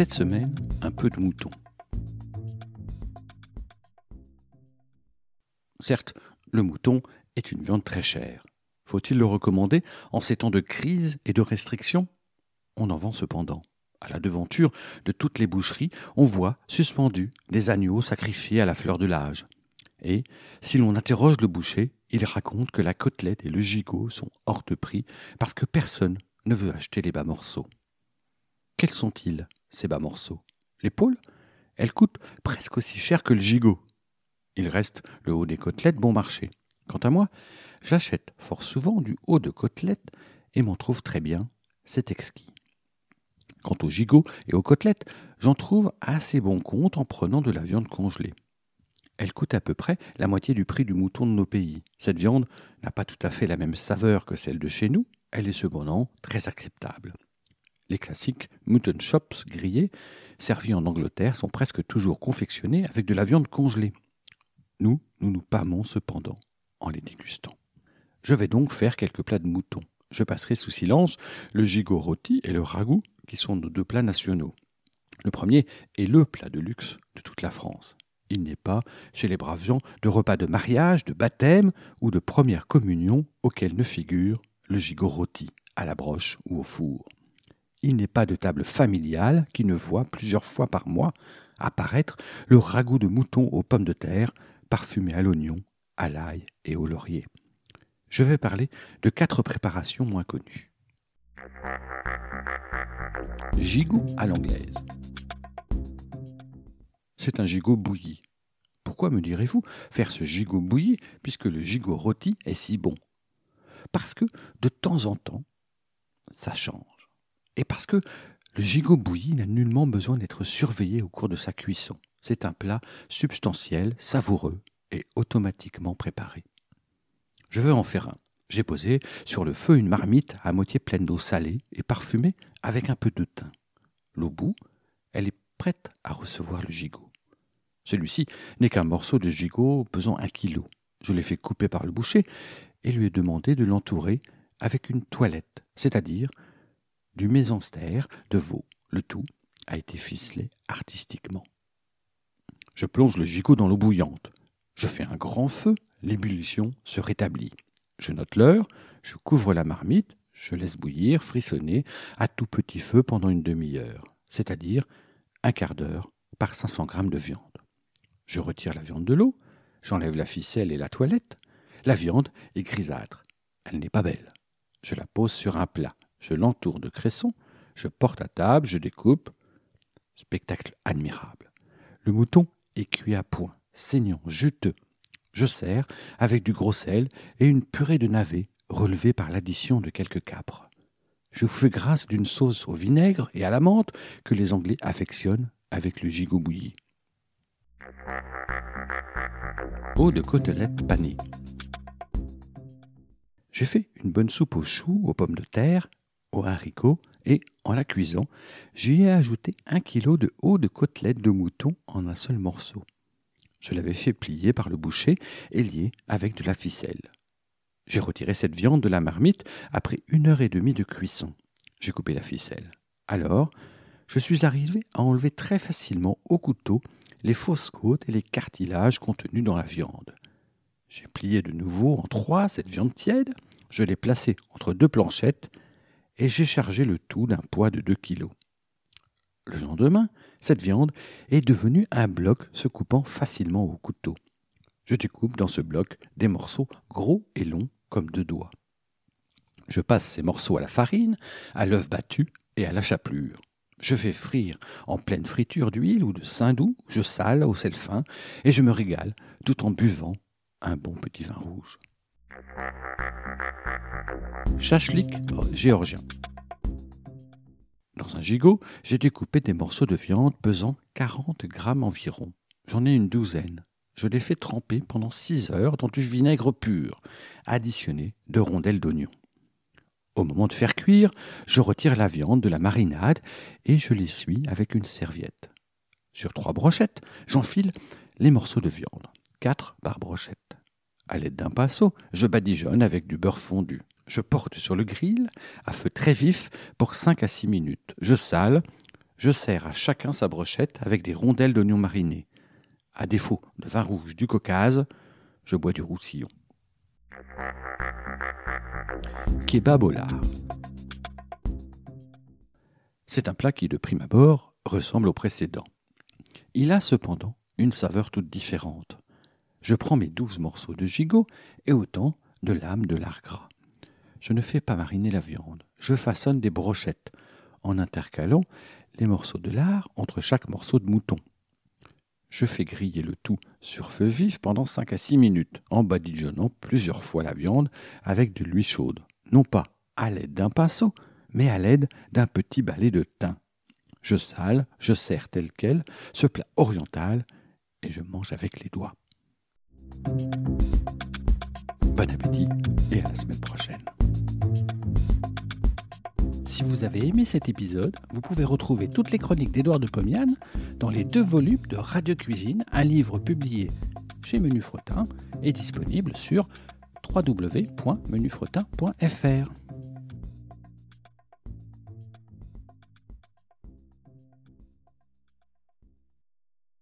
Cette semaine, un peu de mouton. Certes, le mouton est une viande très chère. Faut-il le recommander en ces temps de crise et de restrictions? On en vend cependant. À la devanture de toutes les boucheries, on voit suspendus des agneaux sacrifiés à la fleur de l'âge. Et, si l'on interroge le boucher, il raconte que la côtelette et le gigot sont hors de prix parce que personne ne veut acheter les bas morceaux. Quels sont-ils, ces bas morceaux L'épaule Elle coûte presque aussi cher que le gigot. Il reste le haut des côtelettes bon marché. Quant à moi, j'achète fort souvent du haut de côtelette et m'en trouve très bien, c'est exquis. Quant au gigot et aux côtelettes, j'en trouve assez bon compte en prenant de la viande congelée. Elle coûte à peu près la moitié du prix du mouton de nos pays. Cette viande n'a pas tout à fait la même saveur que celle de chez nous, elle est cependant très acceptable. Les classiques mutton chops grillés, servis en Angleterre, sont presque toujours confectionnés avec de la viande congelée. Nous, nous nous pâmons cependant en les dégustant. Je vais donc faire quelques plats de mouton. Je passerai sous silence le gigot rôti et le ragoût, qui sont nos deux plats nationaux. Le premier est le plat de luxe de toute la France. Il n'est pas, chez les braves gens, de repas de mariage, de baptême ou de première communion auquel ne figure le gigot rôti à la broche ou au four. Il n'est pas de table familiale qui ne voit plusieurs fois par mois apparaître le ragoût de mouton aux pommes de terre parfumé à l'oignon, à l'ail et au laurier. Je vais parler de quatre préparations moins connues. Gigot à l'anglaise. C'est un gigot bouilli. Pourquoi me direz-vous faire ce gigot bouilli puisque le gigot rôti est si bon? Parce que de temps en temps, ça change. Et parce que le gigot bouilli n'a nullement besoin d'être surveillé au cours de sa cuisson. C'est un plat substantiel, savoureux et automatiquement préparé. Je veux en faire un. J'ai posé sur le feu une marmite à moitié pleine d'eau salée et parfumée avec un peu de thym. L'eau bout, elle est prête à recevoir le gigot. Celui-ci n'est qu'un morceau de gigot pesant un kilo. Je l'ai fait couper par le boucher et lui ai demandé de l'entourer avec une toilette, c'est-à-dire du mésanstère de veau. Le tout a été ficelé artistiquement. Je plonge le gigot dans l'eau bouillante. Je fais un grand feu, l'ébullition se rétablit. Je note l'heure, je couvre la marmite, je laisse bouillir, frissonner, à tout petit feu pendant une demi-heure, c'est-à-dire un quart d'heure par 500 grammes de viande. Je retire la viande de l'eau, j'enlève la ficelle et la toilette. La viande est grisâtre, elle n'est pas belle. Je la pose sur un plat, je l'entoure de cressons, je porte à table, je découpe. Spectacle admirable. Le mouton est cuit à point, saignant, juteux. Je sers avec du gros sel et une purée de navets relevée par l'addition de quelques capres. Je vous fais grâce d'une sauce au vinaigre et à la menthe que les Anglais affectionnent avec le gigot bouilli. Eau de côtelette panée. J'ai fait une bonne soupe aux choux, aux pommes de terre, aux haricots et, en la cuisant, j'y ai ajouté un kilo de eau de côtelette de mouton en un seul morceau. Je l'avais fait plier par le boucher et lier avec de la ficelle. J'ai retiré cette viande de la marmite après une heure et demie de cuisson. J'ai coupé la ficelle. Alors, je suis arrivé à enlever très facilement au couteau les fausses côtes et les cartilages contenus dans la viande. J'ai plié de nouveau en trois cette viande tiède, je l'ai placée entre deux planchettes et j'ai chargé le tout d'un poids de deux kilos. Le lendemain, cette viande est devenue un bloc se coupant facilement au couteau. Je découpe dans ce bloc des morceaux gros et longs comme deux doigts. Je passe ces morceaux à la farine, à l'œuf battu et à la chapelure. Je fais frire en pleine friture d'huile ou de saindoux, je sale au sel fin et je me régale tout en buvant un bon petit vin rouge. Chachlik géorgien. Dans un gigot, j'ai découpé des morceaux de viande pesant 40 grammes environ. J'en ai une douzaine. Je les fais tremper pendant 6 heures dans du vinaigre pur, additionné de rondelles d'oignon. Au moment de faire cuire, je retire la viande de la marinade et je l'essuie avec une serviette. Sur trois brochettes, j'enfile les morceaux de viande, quatre par brochette. À l'aide d'un pinceau, je badigeonne avec du beurre fondu. Je porte sur le grill à feu très vif pour 5 à 6 minutes. Je sale, je sers à chacun sa brochette avec des rondelles d'oignons marinés. À défaut de vin rouge du Caucase, je bois du roussillon. Kebab au. C'est un plat qui, de prime abord, ressemble au précédent. Il a cependant une saveur toute différente. Je prends mes douze morceaux de gigot et autant de lames de lard gras. Je ne fais pas mariner la viande, je façonne des brochettes en intercalant les morceaux de lard entre chaque morceau de mouton. Je fais griller le tout sur feu vif pendant 5 à 6 minutes, en badigeonnant plusieurs fois la viande avec de l'huile chaude, non pas à l'aide d'un pinceau, mais à l'aide d'un petit balai de thym. Je sale, je sers tel quel ce plat oriental et je mange avec les doigts. Bon appétit et à la semaine prochaine. Si vous avez aimé cet épisode, vous pouvez retrouver toutes les chroniques d'Édouard de Pomian dans les deux volumes de Radio Cuisine, un livre publié chez Menu Fretin et disponible sur www.menufretin.fr.